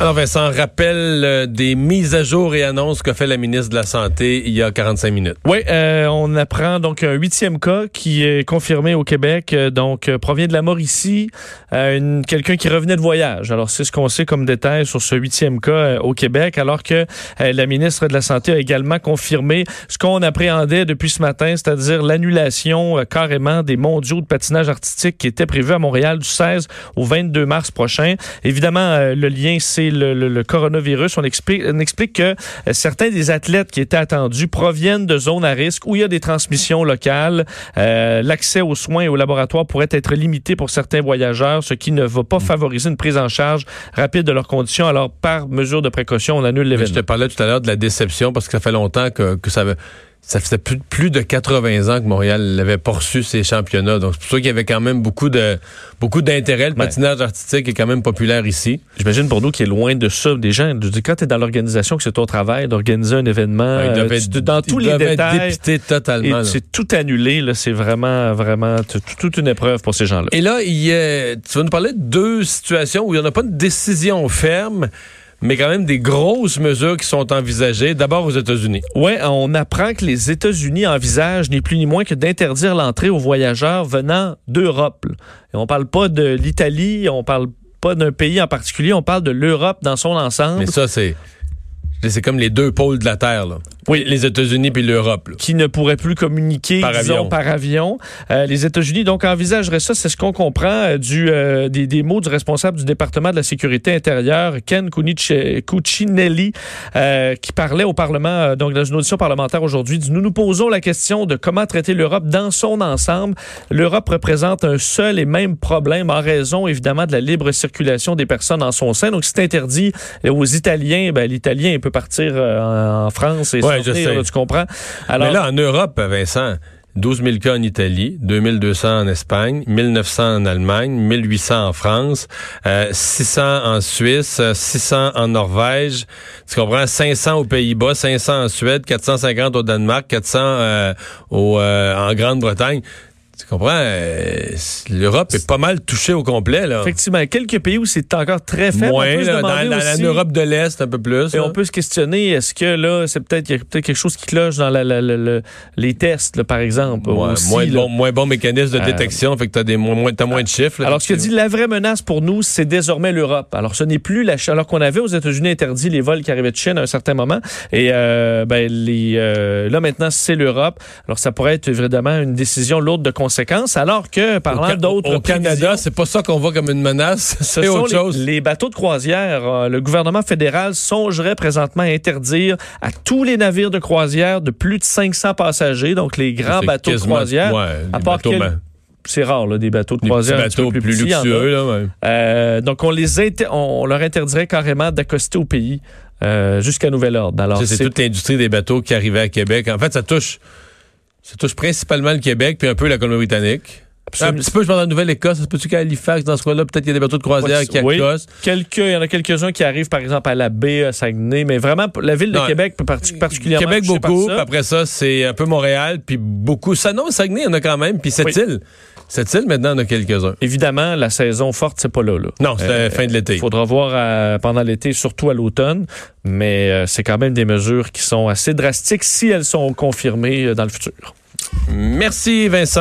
Alors Vincent, rappelle euh, des mises à jour et annonces qu'a fait la ministre de la Santé il y a 45 minutes. Oui, euh, on apprend donc un huitième cas qui est confirmé au Québec, euh, donc provient de la Mauricie, euh, quelqu'un qui revenait de voyage. Alors c'est ce qu'on sait comme détail sur ce huitième cas au Québec, alors que la ministre de la Santé a également confirmé ce qu'on appréhendait depuis ce matin, c'est-à-dire l'annulation carrément des mondiaux de patinage artistique qui étaient prévus à Montréal du 16 au 22 mars prochain. Évidemment, le lien, c'est le, le- le coronavirus. On explique, on explique que euh, certains des athlètes qui étaient attendus proviennent de zones à risque où il y a des transmissions locales. Euh, L'accès aux soins et aux laboratoires pourrait être limité pour certains voyageurs, ce qui ne va pas favoriser une prise en charge rapide de leurs conditions. Alors, par mesure de précaution, on annule Je te l'événement. parlais tout à l'heure de la déception parce que ça fait longtemps que, que ça ça faisait plus, plus de 80 ans que Montréal n'avait pas reçu ses championnats. Donc, c'est pour ça qu'il y avait quand même beaucoup de beaucoup d'intérêt. Le Ouais. patinage artistique est quand même populaire ici. J'imagine pour nous qui est loin de ça, des gens, quand tu es dans l'organisation, que c'est ton travail d'organiser un événement, euh, tu- dans tous les être détails, totalement. c'est tout annulé. C'est vraiment, vraiment toute une épreuve pour ces gens-là. Et là, il y a- tu vas nous parler de deux situations où il n'y en a pas de décision ferme, mais quand même des grosses mesures qui sont envisagées. D'abord aux États-Unis. Ouais, on apprend que les États-Unis envisagent ni plus ni moins que d'interdire l'entrée aux voyageurs venant d'Europe. Et on parle pas de l'Italie, on parle pas d'un pays en particulier, on parle de l'Europe dans son ensemble. Mais ça, c'est c'est comme les deux pôles de la Terre. Là. Oui. Les États-Unis puis l'Europe. qui ne pourrait plus communiquer Par disons, avion. par avion. Euh, les États-Unis donc envisageraient ça, c'est ce qu'on comprend euh, du euh, des, des mots du responsable du département de la sécurité intérieure, Ken Cunic- Cuccinelli, euh, qui parlait au Parlement euh, donc dans une audition parlementaire aujourd'hui. dit, Nous nous posons la question de comment traiter l'Europe dans son ensemble. L'Europe représente un seul et même problème en raison évidemment de la libre circulation des personnes en son sein. Donc c'est interdit euh, aux Italiens, ben, l'Italien peut partir euh, en, en France et Ouais, sortir, je sais. là, tu comprends? Alors Mais là, en Europe, Vincent, 12 000 cas en Italie, 2200 en Espagne, 1900 en Allemagne, 1800 en France, euh, 600 en Suisse, euh, 600 en Norvège, tu comprends, 500 aux Pays-Bas, 500 en Suède, 450 au Danemark, 400 euh, au, euh, en Grande-Bretagne. Tu comprends, euh, l'Europe est pas mal touchée au complet. Là. Effectivement, quelques pays où c'est encore très faible. Moins, on peut là, dans, aussi- l'Europe de l'Est, un peu plus. Et là. on peut se questionner, est-ce que là, c'est peut-être il y a peut-être quelque chose qui cloche dans la- la- la- les tests, là, par exemple. Ouais, aussi, moins, bon, moins bon mécanisme de Euh, détection, fait que t'as des moins, moins- t'as moins de chiffres. là, Alors, ce que dit la vraie menace pour nous, c'est désormais l'Europe. Alors, ce n'est plus la Chine. Alors qu'on avait aux États-Unis interdit les vols qui arrivaient de Chine à un certain moment. Et euh, ben, les, euh, là, maintenant, c'est l'Europe. Alors, ça pourrait être évidemment une décision lourde de conséquences. Alors que, parlant d'autres Au Canada, c'est pas ça qu'on voit comme une menace, Ce c'est autre les, chose. les bateaux de croisière. Euh, le gouvernement fédéral songerait présentement à interdire à tous les navires de croisière de plus de 500 passagers, donc les grands bateaux de croisière. ouais, à des part C'est rare, là, des bateaux de des croisière peu bateaux plus, a. luxueux. Là, ouais. Euh, donc, on, les inter- on leur interdirait carrément d'accoster au pays euh, jusqu'à nouvel ordre. Alors, c'est toute l'industrie des bateaux qui arrivait à Québec. En fait, ça touche, ça touche principalement le Québec puis un peu la Colombie-Britannique. Un petit peu, je pense, en Nouvelle-Écosse. Ça se peut-tu qu'à Halifax, dans ce coin-là, peut-être qu'il y a des bateaux de croisière qui Oui. accostent. quelques, il y en a quelques-uns qui arrivent, par exemple, à la baie, à Saguenay, mais vraiment, la ville de Non, Québec peut particulièrement Québec, par beaucoup. ça. Après ça, c'est un peu Montréal. Puis beaucoup. Ça, non, Saguenay, il y en a quand même. Puis cette Oui. île. Cette île, maintenant, il y en a quelques-uns. Évidemment, la saison forte, c'est pas là. là. Non, c'est Euh, la fin de l'été. Il faudra voir euh, pendant l'été, surtout à l'automne, mais euh, c'est quand même des mesures qui sont assez drastiques si elles sont confirmées euh, dans le futur. Merci, Vincent.